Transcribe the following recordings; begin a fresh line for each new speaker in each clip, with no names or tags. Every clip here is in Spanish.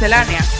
Miscelánea.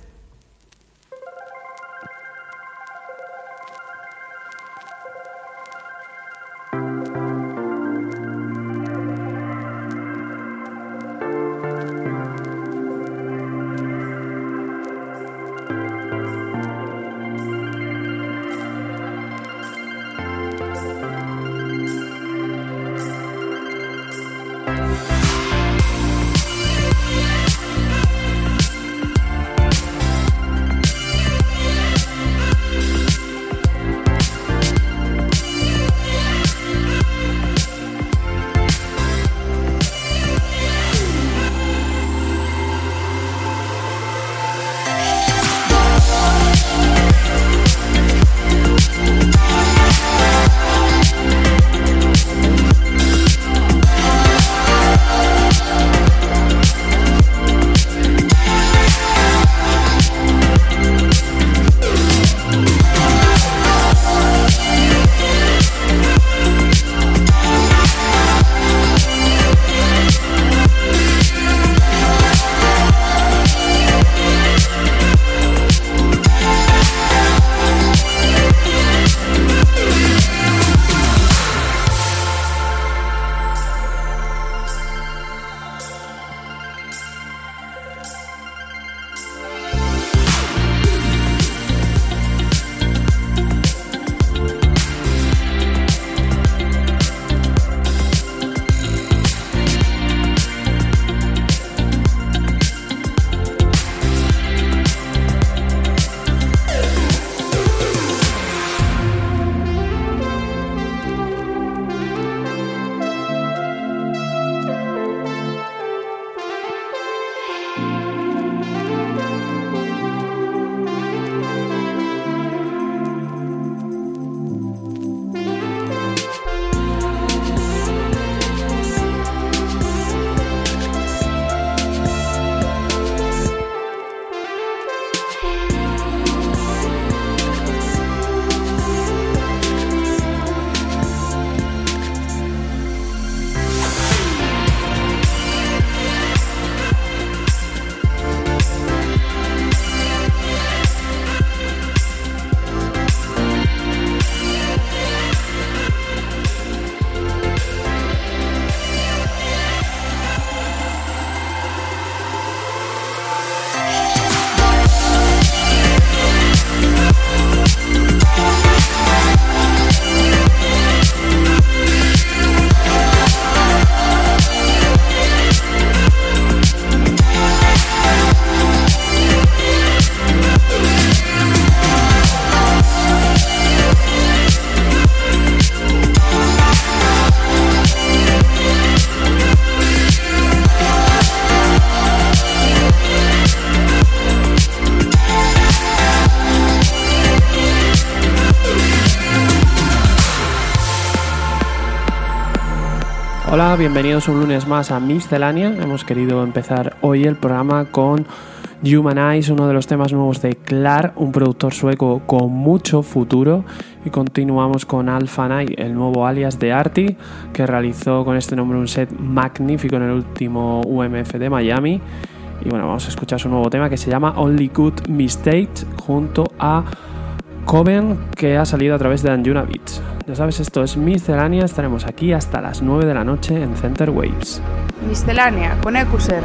Bienvenidos un lunes más a Miscelánea. Hemos querido empezar hoy el programa con Humanize, uno de los temas nuevos de Clar, un productor sueco con mucho futuro. Y continuamos con Alpha Night, el nuevo alias de Arti, que realizó con este nombre un set magnífico en el último UMF de Miami. Y bueno, vamos a escuchar su nuevo tema que se llama Only Good Mistakes junto a Coven, que ha salido a través de Anjuna Beats. Ya sabes, esto es Miscelánea, estaremos aquí hasta las 9 de la noche en Center Waves.
Miscelánea con EQSR.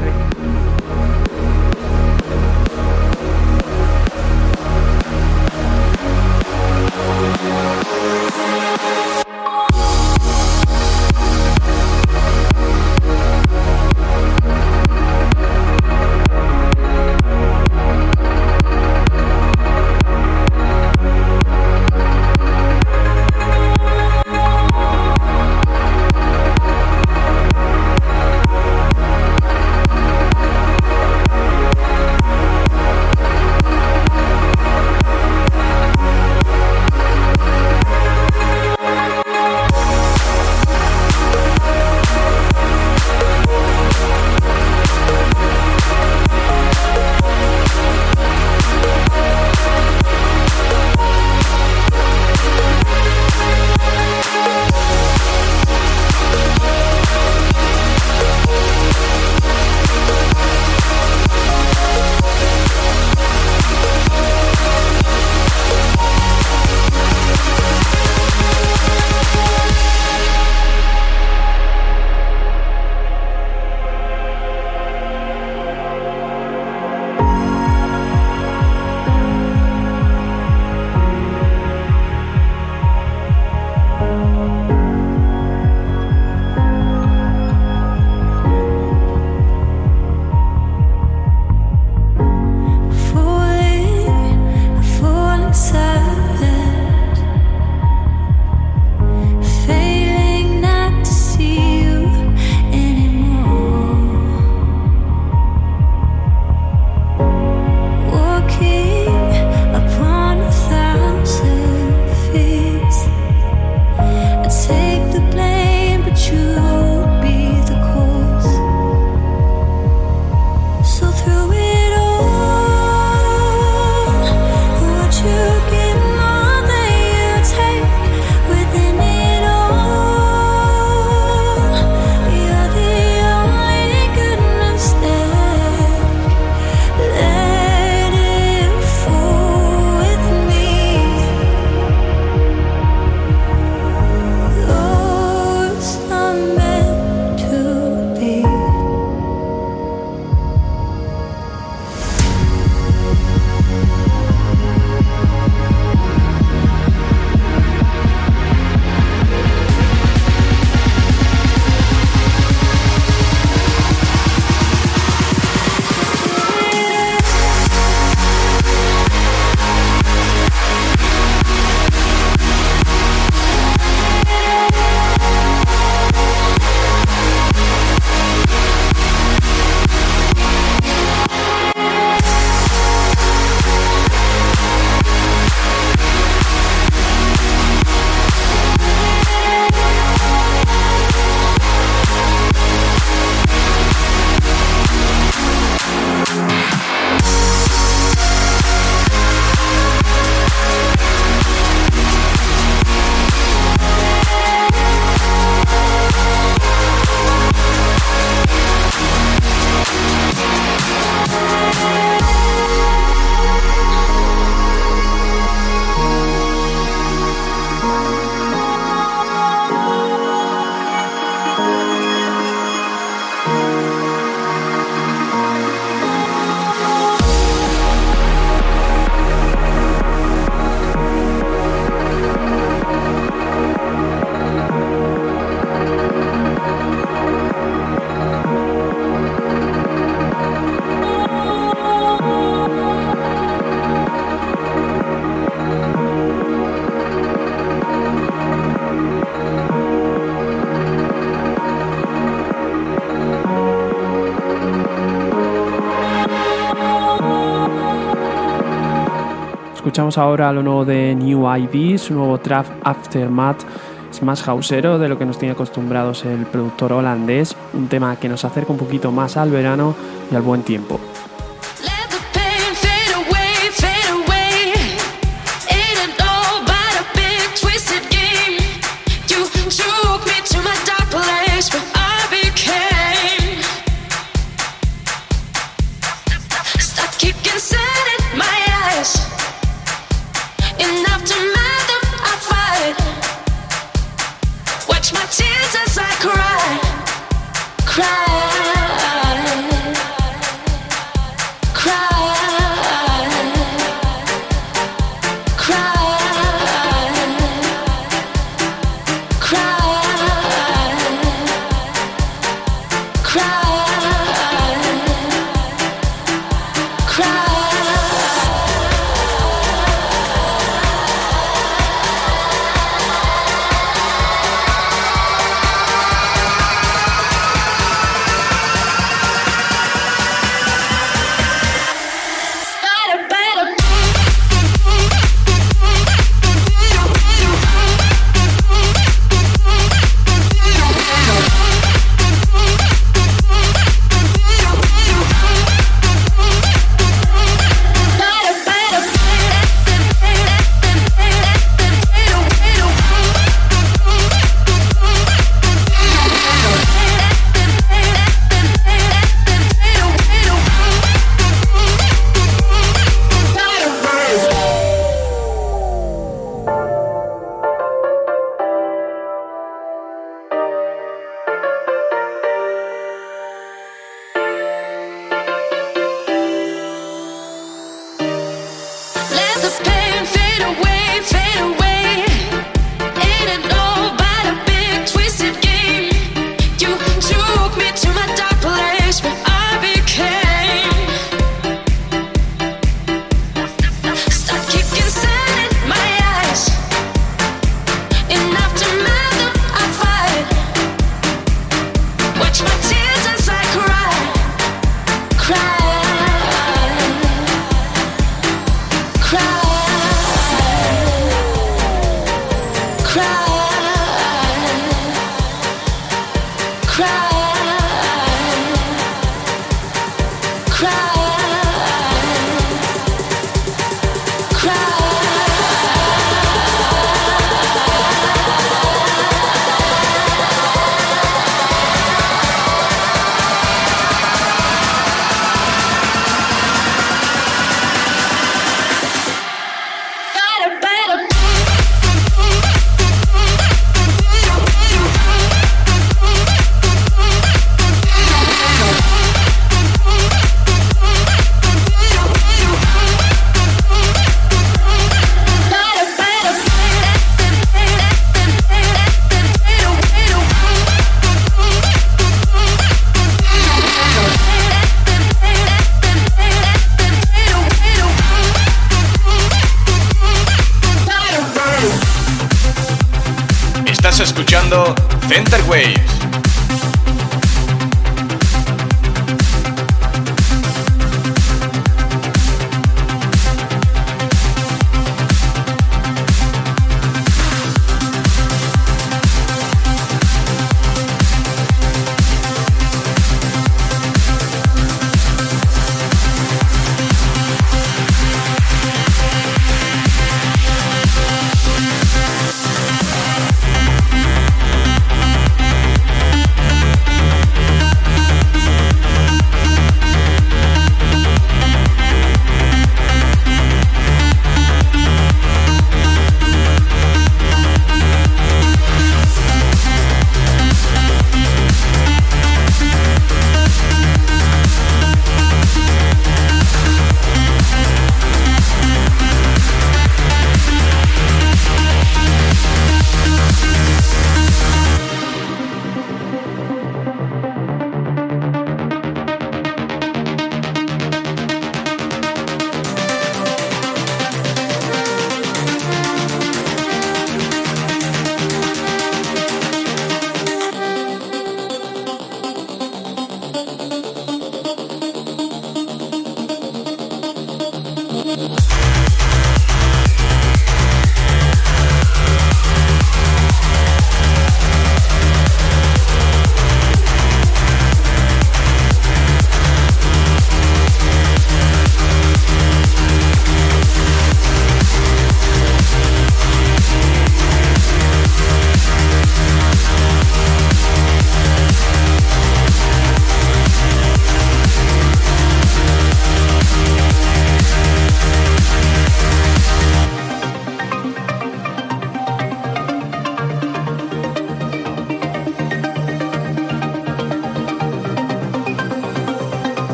Ahora lo nuevo de New ID, su nuevo trap Aftermath. Es más hausero de lo que nos tiene acostumbrados el productor holandés, un tema que nos acerca un poquito más al verano y al buen tiempo.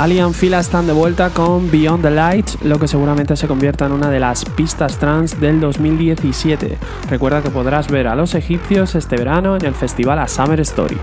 Alien Fila están de vuelta con Beyond the Lights, lo que seguramente se convierta en una de las pistas trans del 2017. Recuerda que podrás ver a los egipcios este verano en el festival A Summer Story.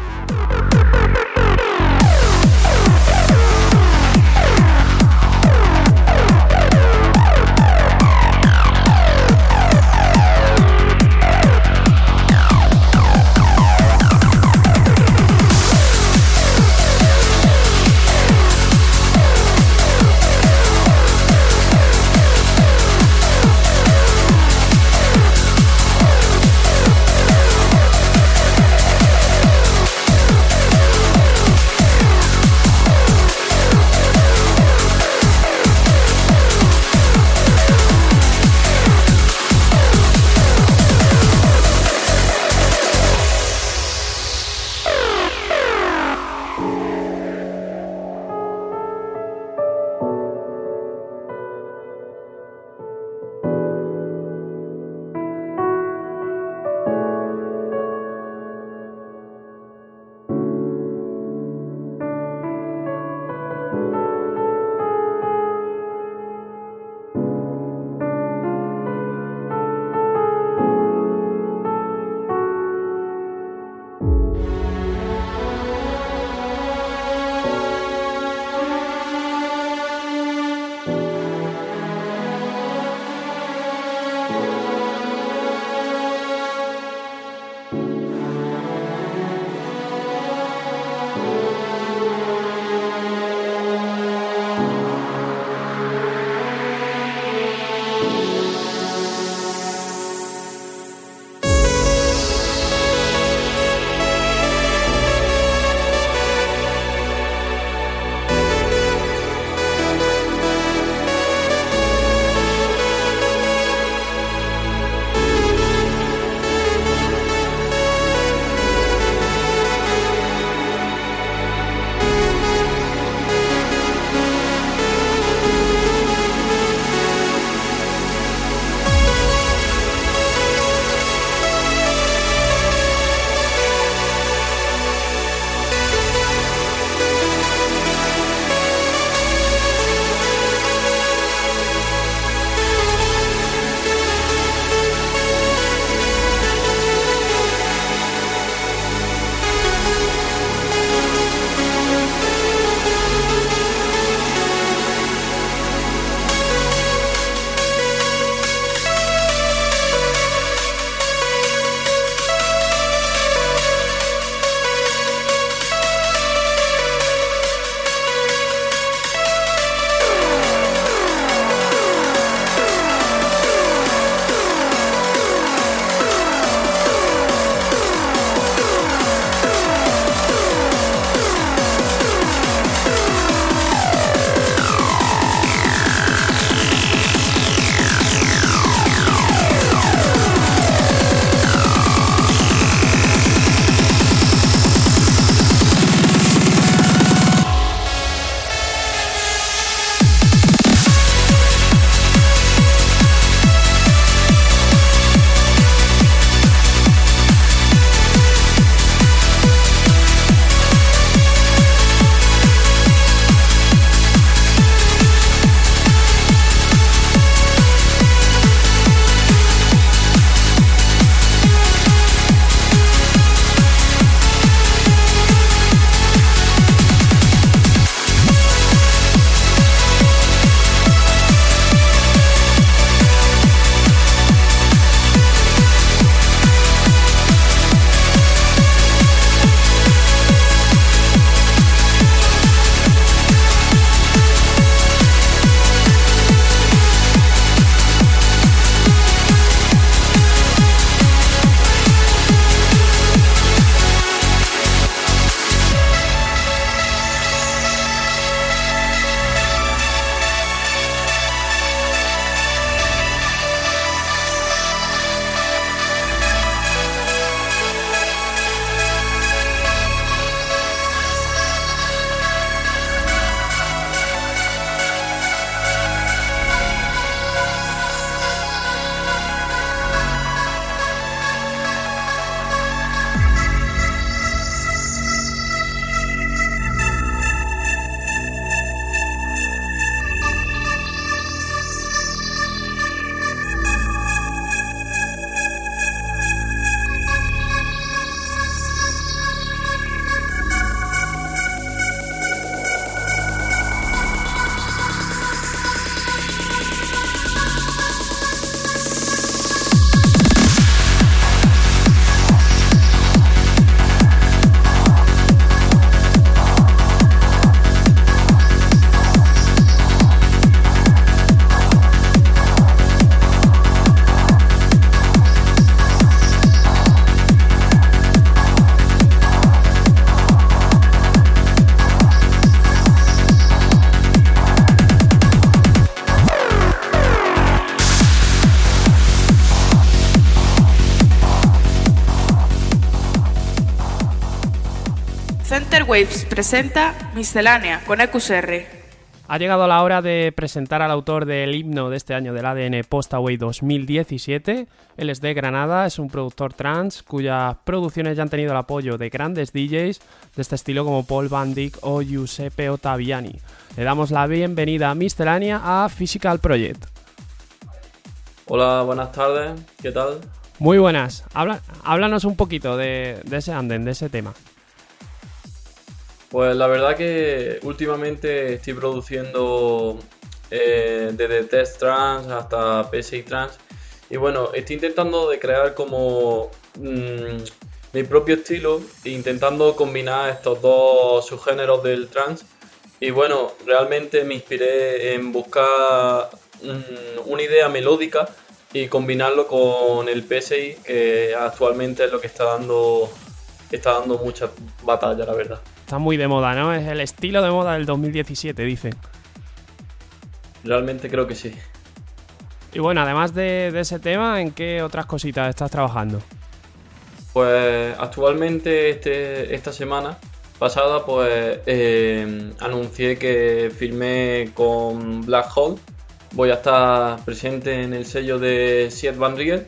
Presenta Miscelánea con EQSR.
Ha llegado la hora de presentar al autor del himno de este año del ADN Postaway 2017. Él es de Granada, es un productor trans cuyas producciones ya han tenido el apoyo de grandes DJs de este estilo como Paul Van Dyck o Giuseppe Ottaviani. Le damos la bienvenida a Miscelánea a Physical Project.
Hola, buenas tardes, ¿qué tal?
Muy buenas. háblanos un poquito de, ese anden, de ese tema.
Pues la verdad que últimamente estoy produciendo eh, desde test trans hasta PSI trans y bueno, estoy intentando de crear como mm, mi propio estilo intentando combinar estos dos subgéneros del trans y bueno, realmente me inspiré en buscar mm, una idea melódica y combinarlo con el PSI que actualmente es lo que está dando está dando mucha batalla, la verdad.
Está muy de moda, ¿no? Es el estilo de moda del 2017, dicen.
Realmente creo que sí.
Y bueno, además de, ese tema, ¿en qué otras cositas estás trabajando?
Pues actualmente este, esta semana pasada pues eh, anuncié que firmé con Black Hole. Voy a estar presente en el sello de Siet Van Riel.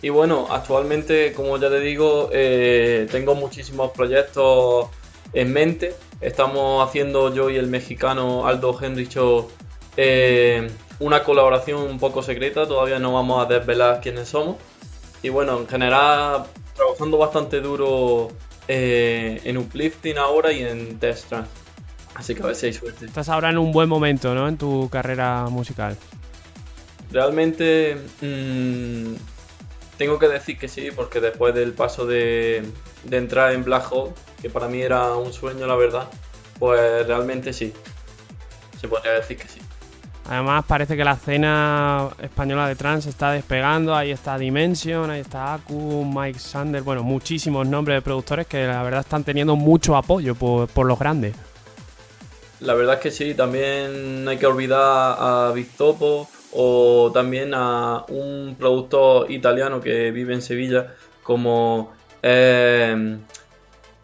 Y bueno, actualmente, como ya te digo, eh, tengo muchísimos proyectos en mente. Estamos haciendo yo y el mexicano Aldo Henricho eh, una colaboración un poco secreta, todavía no vamos a desvelar quiénes somos. Y bueno, en general trabajando bastante duro eh, en Uplifting ahora y en Test Así que a ver si hay suerte.
Estás ahora en un buen momento, ¿no? En tu carrera musical.
Realmente mmm, tengo que decir que sí, porque después del paso de, entrar en Black Hole, que para mí era un sueño, la verdad, pues realmente sí. Se podría decir que sí.
Además parece que la escena española de trans está despegando, ahí está Dimension, ahí está Aku, Mike Sander, bueno, muchísimos nombres de productores que la verdad están teniendo mucho apoyo por, por los grandes.
La verdad es que sí, también no hay que olvidar a Topo o también a un productor italiano que vive en Sevilla como... Eh,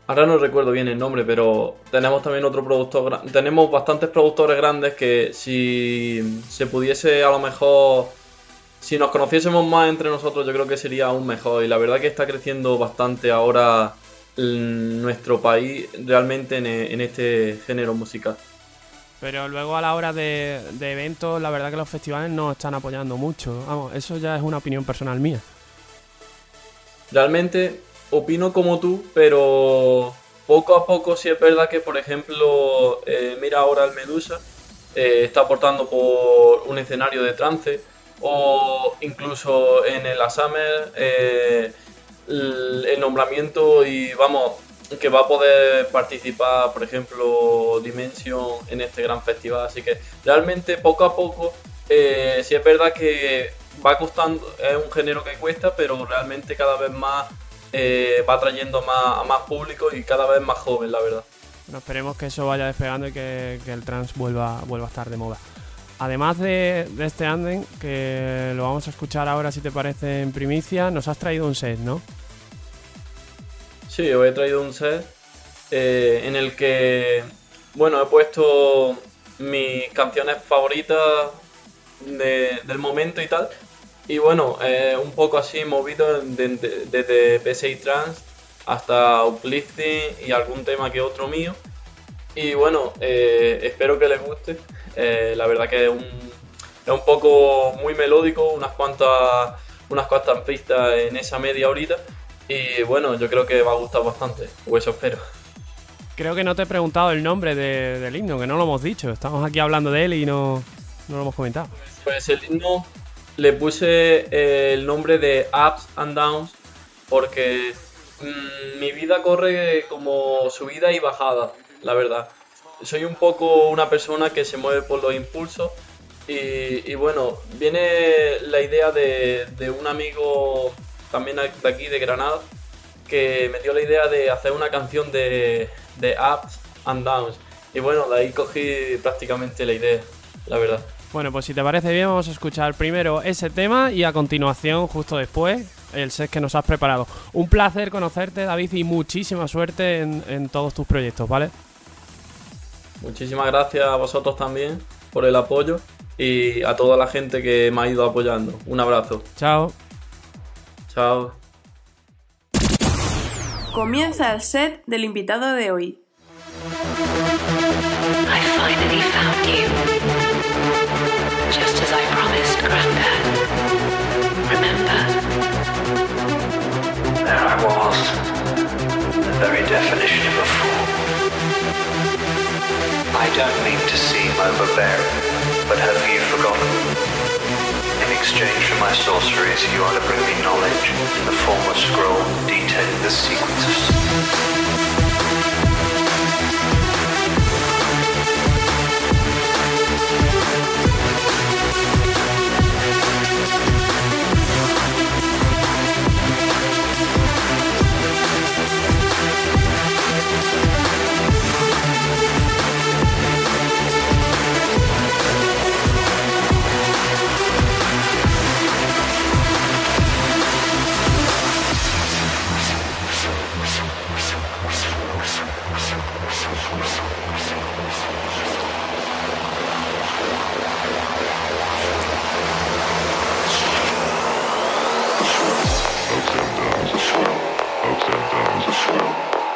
ahora no recuerdo bien el nombre, pero tenemos también otro productor, tenemos bastantes productores grandes que si se pudiese a lo mejor, si nos conociésemos más entre nosotros, yo creo que sería aún mejor. Y la verdad que está creciendo bastante ahora nuestro país realmente en este género musical.
Pero luego a la hora de, eventos, la verdad que los festivales no están apoyando mucho. Vamos, eso ya es una opinión personal mía.
Realmente opino como tú, pero poco a poco sí es verdad que, por ejemplo, eh, mira ahora el Medusa, eh, está aportando por un escenario de trance, o incluso en el Asamer, eh, el nombramiento y vamos, que va a poder participar, por ejemplo, Dimension en este gran festival. Así que realmente poco a poco, sí es verdad que va costando, es un género que cuesta, pero realmente cada vez más eh, va trayendo más, a más público y cada vez más joven, la verdad.
Bueno, esperemos que eso vaya despegando y que, el trans vuelva, vuelva a estar de moda. Además de, de este anden, que lo vamos a escuchar ahora si te parece en primicia, nos has traído un set, ¿no?
Sí, os he traído un set eh, en el que, bueno, he puesto mis canciones favoritas del momento y tal. Y bueno, eh, un poco así movido desde PSI Trans hasta Uplifting y algún tema que otro mío. Y bueno, eh, espero que les guste. la verdad que es un, es un poco muy melódico, unas cuantas, unas cuantas pistas en esa media horita. Y bueno, yo creo que va a gustar bastante, o eso espero.
Creo que no te he preguntado el nombre del himno, que no lo hemos dicho. Estamos aquí hablando de él y no, no lo hemos comentado.
Pues el himno le puse eh, el nombre de Ups and Downs porque mm, mi vida corre como subida y bajada, la verdad. Soy un poco una persona que se mueve por los impulsos y, bueno, viene la idea de, un amigo también de aquí, de Granada, que me dio la idea de hacer una canción de, ups and downs. Y bueno, ahí cogí prácticamente la idea, la verdad.
Bueno, pues si te parece bien, vamos a escuchar primero ese tema y a continuación, justo después, el set que nos has preparado. Un placer conocerte, David, y muchísima suerte en, todos tus proyectos, ¿vale?
Muchísimas gracias a vosotros también por el apoyo y a toda la gente que me ha ido apoyando. Un abrazo.
Chao.
Chao.
Comienza el set del invitado de hoy.
was definition of a fool. I don't mean to seem overbearing, but have you forgotten? In exchange for my sorceries, you are to bring me knowledge in the form of scroll detailing the sequences.
し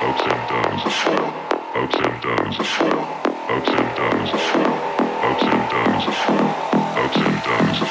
ups and downs, ups and downs, ups and downs, ups and downs.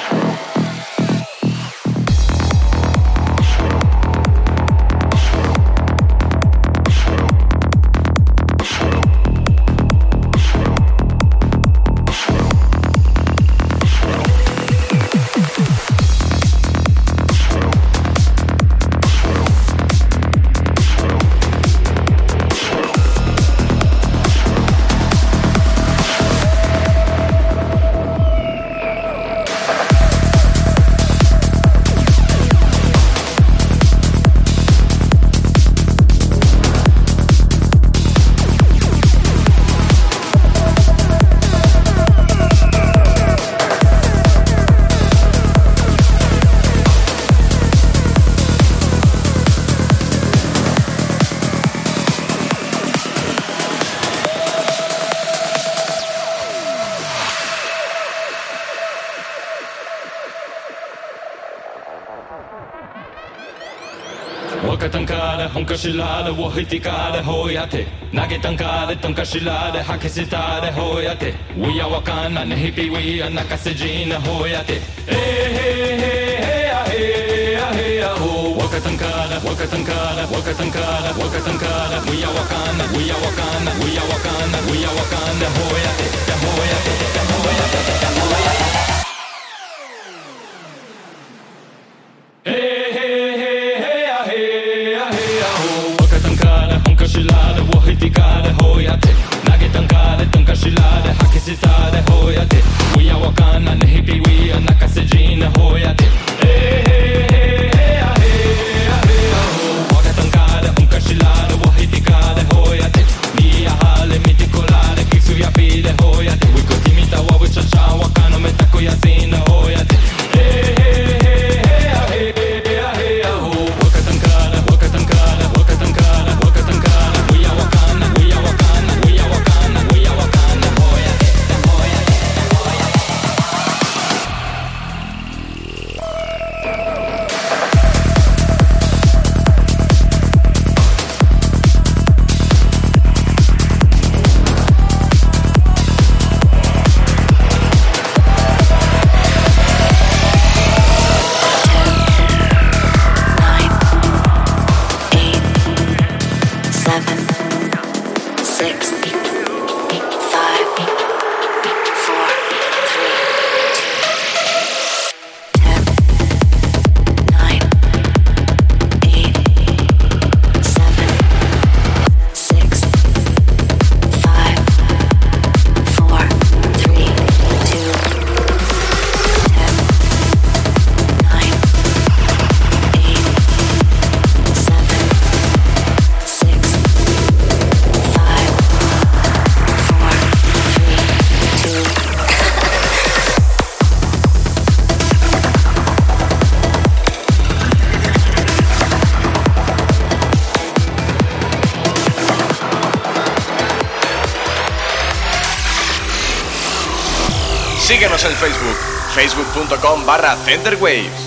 kashilaare Wahitika, hitikaare hoyate nagetankaare tankashilaare hakisitaare hoyate wiya wakana nihipi wiya nakasijine hoyate Wakatankara, Wakatankara, Wakatankara, Wakatankara, we are Wakanda, we are Wakanda, we are Wakanda, we are
Wakanda, Hoyate, the Hoyate, the Hoyate, the Hoyate. cilade Hake sitade We are wakana nehipiwia nakasejine hojade Hey hey. para Thunder Waves.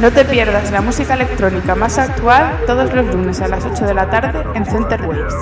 No te pierdas la música electrónica más actual todos los lunes a las 8 de la tarde en Center Waves.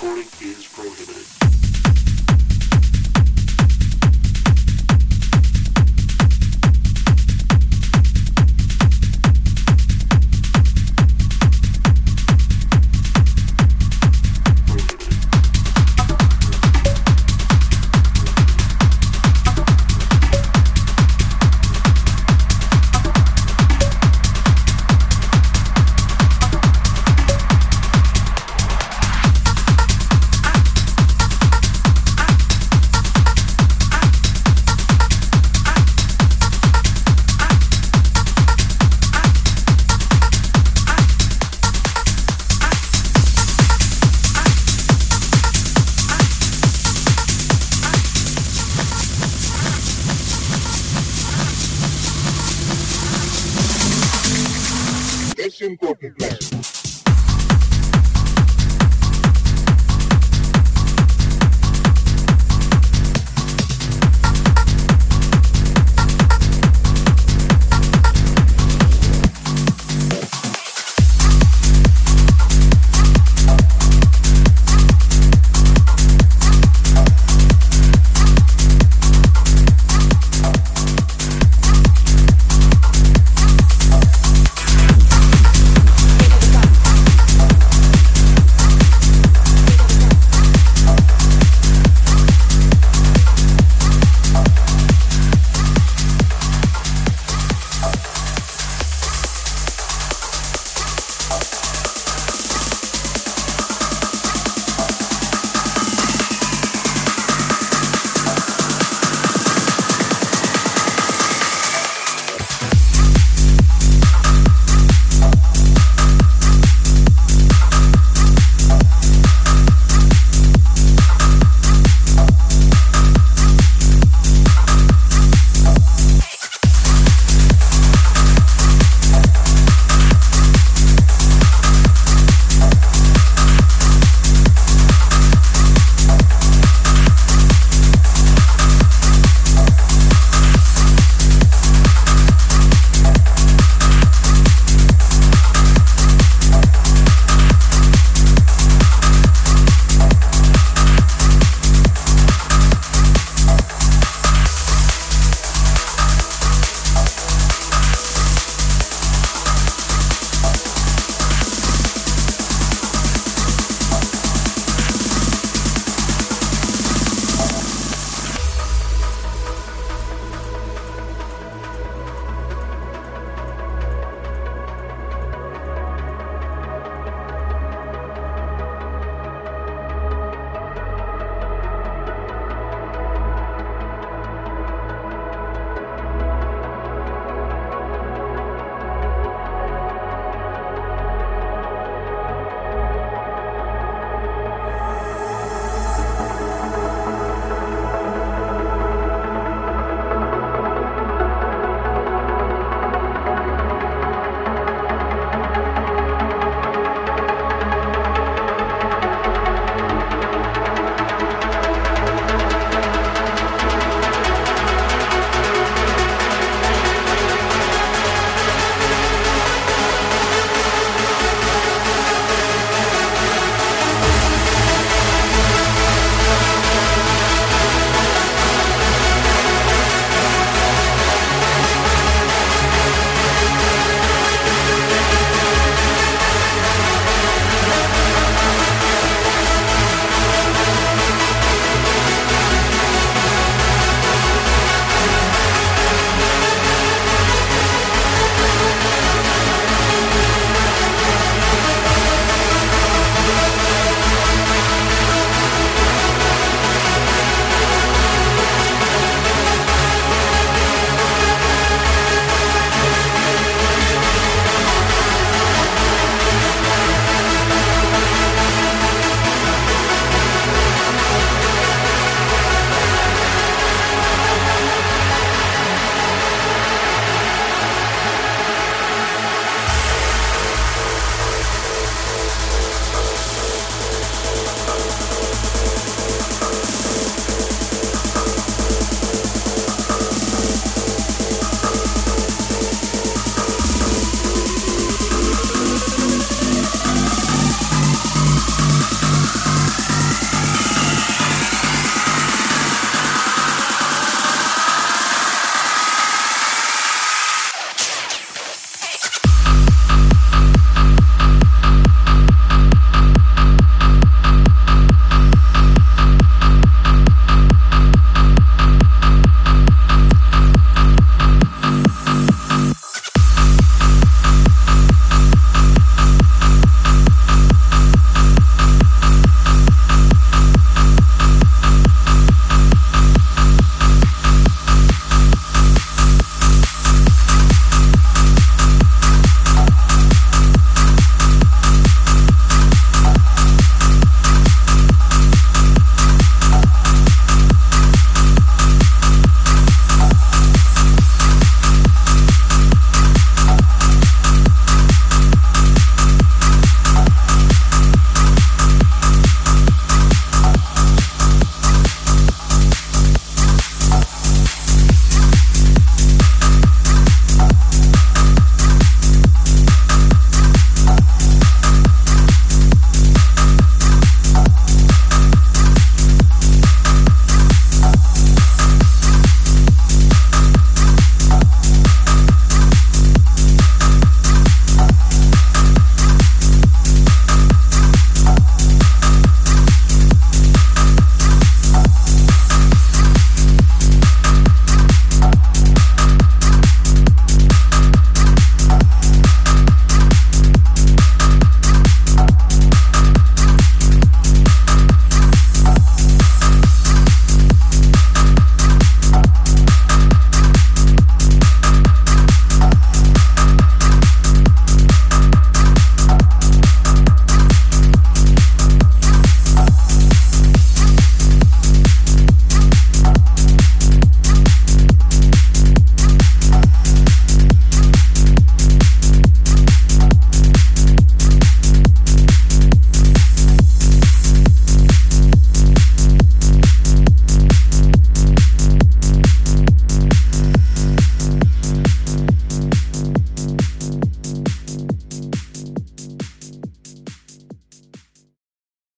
Recording is